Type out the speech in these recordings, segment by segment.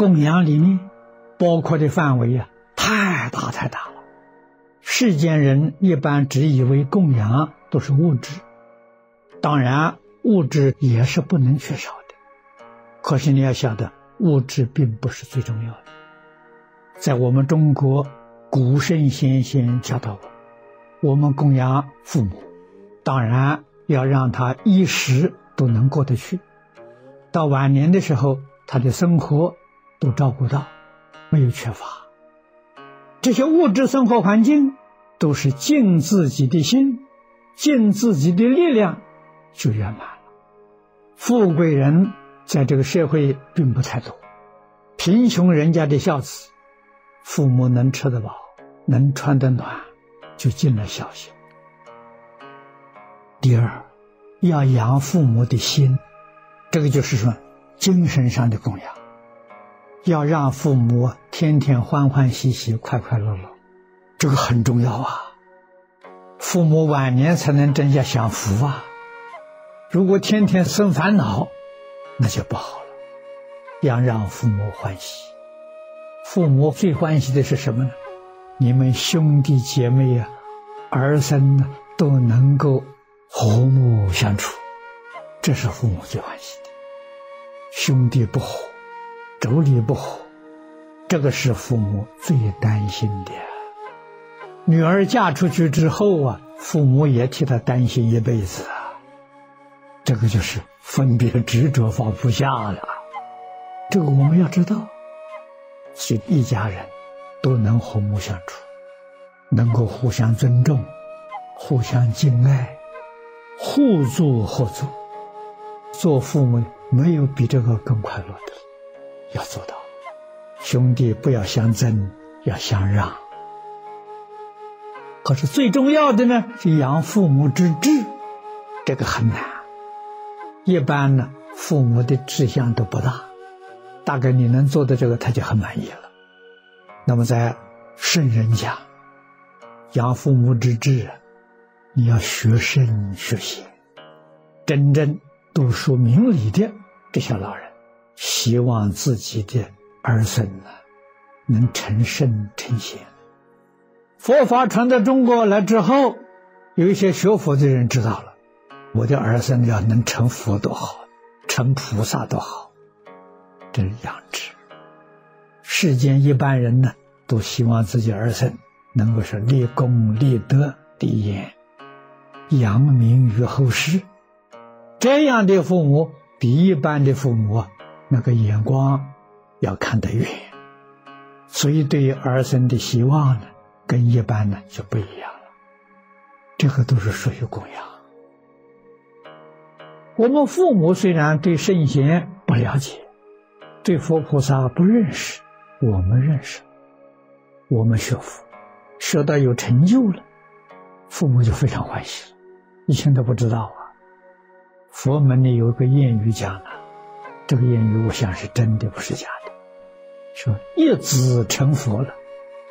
供养里面包括的范围呀，太大太大了。世间人一般只以为供养都是物质，当然物质也是不能缺少的。可是你要晓得，物质并不是最重要的。在我们中国，古圣先贤教导我，我们供养父母，当然要让他衣食都能过得去，到晚年的时候，他的生活。都照顾到，没有缺乏。这些物质生活环境都是尽自己的心，尽自己的力量就圆满了。富贵人在这个社会并不太多，贫穷人家的孝子，父母能吃得饱，能穿得暖，就尽了孝心。第二，要养父母的心，这个就是说精神上的供养。要让父母天天欢欢喜喜、快快乐乐，这个很重要啊！父母晚年才能真下享福啊！如果天天生烦恼，那就不好了。要让父母欢喜，父母最欢喜的是什么呢？你们兄弟姐妹呀、儿孙呢都能够和睦相处，这是父母最欢喜的。兄弟不和。妯娌不和，这个是父母最担心的。女儿嫁出去之后啊，父母也替她担心一辈子啊。这个就是分别执着放不下了。这个我们要知道，所以一家人都能和睦相处，能够互相尊重、互相敬爱、互助合作。做父母没有比这个更快乐的。要做到，兄弟不要相争，要相让。可是最重要的呢，是养父母之志，这个很难。一般呢，父母的志向都不大，大概你能做的这个，他就很满意了。那么在圣人家，养父母之志，你要学圣学习，真正读书明理的这些老人。希望自己的儿孙呢，能成圣成贤。佛法传到中国来之后，有一些学佛的人知道了，我的儿孙要能成佛多好，成菩萨多好，这是养志。世间一般人呢，都希望自己儿孙能够是立功立德立言，扬名于后世。这样的父母比一般的父母。那个眼光要看得远，所以对于儿孙的希望呢，跟一般呢就不一样了。这个都是属于供养。我们父母虽然对圣贤不了解，对佛菩萨不认识，我们认识，我们学佛，学到有成就了，父母就非常欢喜了。以前都不知道啊，佛门里有一个谚语讲的。这个谚语，我想是真的，不是假的。说一子成佛了，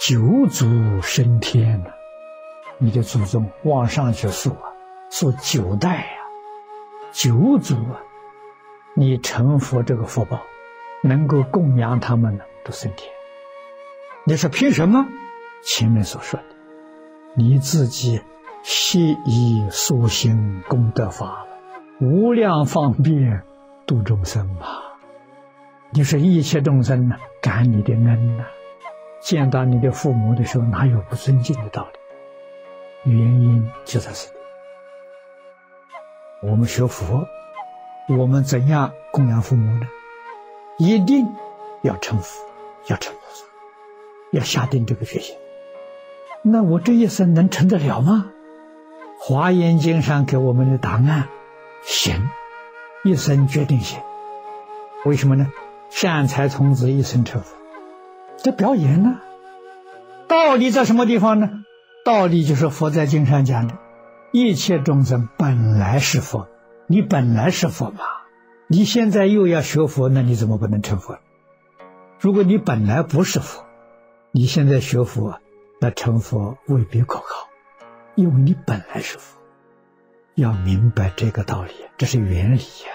九祖升天了。你的祖宗往上去数啊，数九代呀，九祖啊，你成佛这个福报，能够供养他们呢，都升天。你说凭什么？前面所说的，你自己悉以所行功德法，无量方便。度众生嘛，你说一切众生呢，感你的恩呐，见到你的父母的时候，哪有不尊敬的道理？原因就在这里。我们学佛，我们怎样供养父母呢？一定要成佛，要成菩萨，要下定这个决心。那我这一生能成得了吗？华严经上给我们的答案，行。一生决定性，为什么呢？善财童子一生成佛，这表演呢？道理在什么地方呢？道理就是佛在经上讲的：一切众生本来是佛，你本来是佛嘛，你现在又要学佛，那你怎么不能成佛？如果你本来不是佛，你现在学佛，那成佛未必可靠，因为你本来是佛。要明白这个道理，这是原理呀。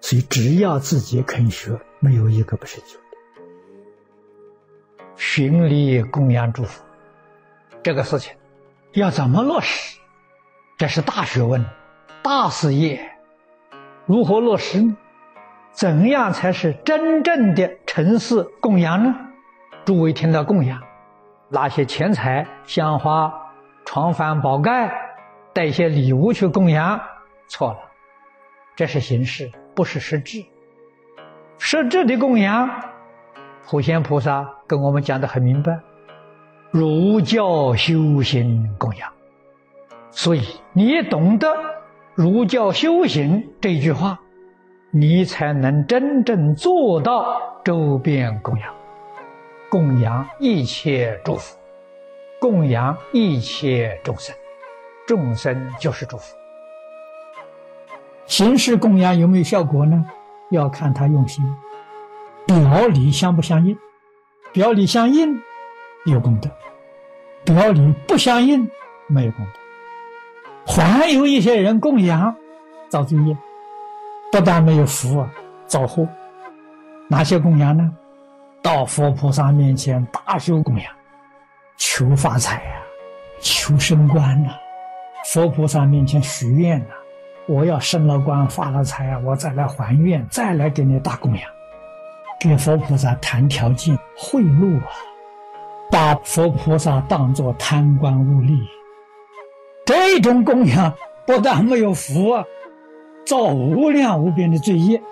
所以只要自己肯学，没有一个不是救的。循礼供养诸佛，这个事情要怎么落实？这是大学问、大事业。如何落实呢？怎样才是真正的城市供养呢？诸位听到供养，哪些钱财、香花、床幡、宝盖，带一些礼物去供养，错了，这是形式，不是实质。实质的供养，普贤菩萨跟我们讲的很明白：儒教修行供养。所以你懂得儒教修行这句话，你才能真正做到周边供养，供养一切诸佛，供养一切众生，众生就是诸佛。形式供养有没有效果呢？要看他用心，表里相不相应，表里相应有功德，表里不相应没有功德。还有一些人供养造罪业，不但没有福啊，造祸。哪些供养呢？到佛菩萨面前大修供养，求发财呀，求升官呐。佛菩萨面前许愿呐，我要升了官发了财啊，我再来还愿，再来给你大供养，给佛菩萨谈条件贿赂啊，把佛菩萨当作贪官污吏。这种供养不但没有福，造无量无边的罪业。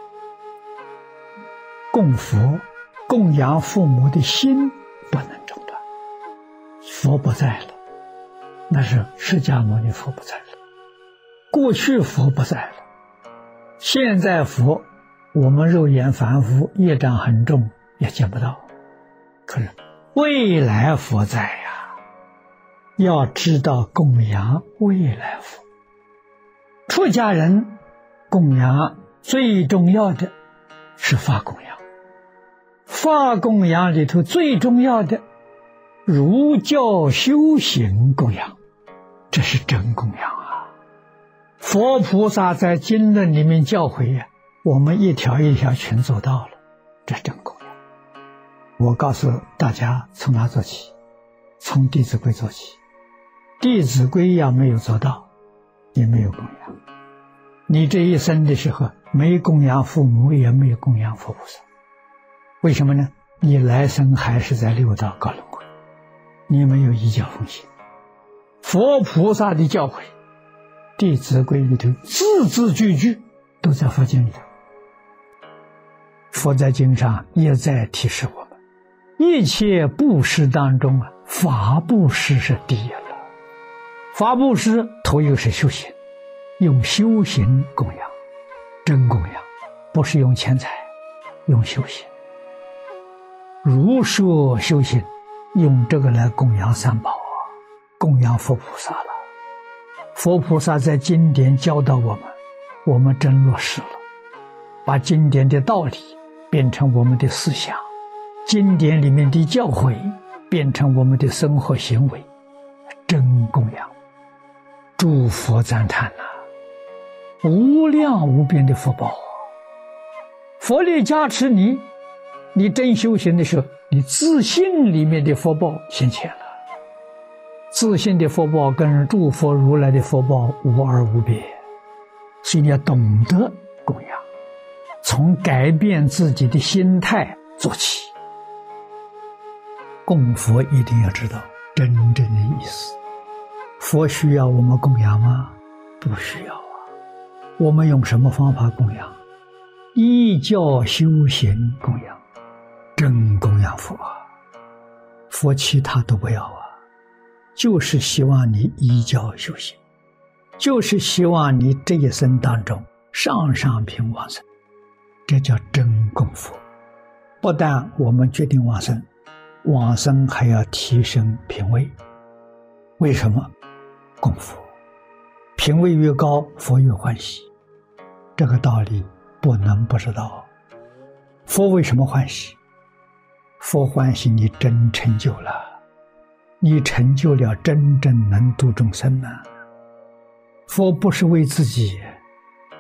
供佛、供养父母的心不能中断。佛不在了，那是释迦牟尼佛不在了。过去佛不在了，现在佛，我们肉眼凡夫业障很重，也见不到。可是未来佛在呀。要知道供养未来佛，出家人供养最重要的是发供养，发供养里头最重要的儒教修行供养，这是真供养啊！佛菩萨在经论里面教诲呀，我们一条一条全做到了，这是真供养。我告诉大家，从哪做起？从《弟子规》做起。《弟子规》要没有做到，也没有供养。你这一生的时候，没供养父母，也没有供养佛菩萨。为什么呢？你来生还是在六道高轮回，你没有依教奉行。佛菩萨的教诲，《弟子规》里头字字句句都在佛经里头。佛在经上也在提示我们：一切布施当中啊，法布施是第一。了。法布施，头一个是修行，用修行供养，真供养，不是用钱财，用修行。如说修行，用这个来供养三宝，供养佛菩萨了。佛菩萨在经典教导我们，我们真落实了，把经典的道理变成我们的思想，经典里面的教诲变成我们的生活行为，真供养。诸佛赞叹呐，无量无边的福报，佛力加持你，你真修行的时候，你自信里面的福报现前了。自信的福报跟诸佛如来的福报无二无别，所以你要懂得供养，从改变自己的心态做起。供佛一定要知道真正的意思。佛需要我们供养吗？不需要啊。我们用什么方法供养？依教修行供养，真供养佛。佛其他都不要啊，就是希望你依教修行，就是希望你这一生当中上上品往生，这叫真功夫。不但我们决定往生，往生还要提升品位。为什么？功夫，品位越高，佛越欢喜。这个道理不能不知道。佛为什么欢喜？佛欢喜你真成就了，你成就了真正能度众生呢。佛不是为自己，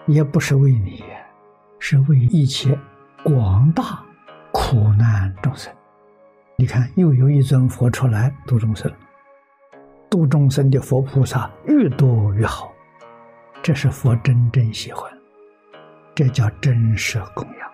也不是为你，是为一切广大苦难众生。你看，又有一尊佛出来度众生，度众生的佛菩萨越多越好，这是佛真正喜欢，这叫真实供养。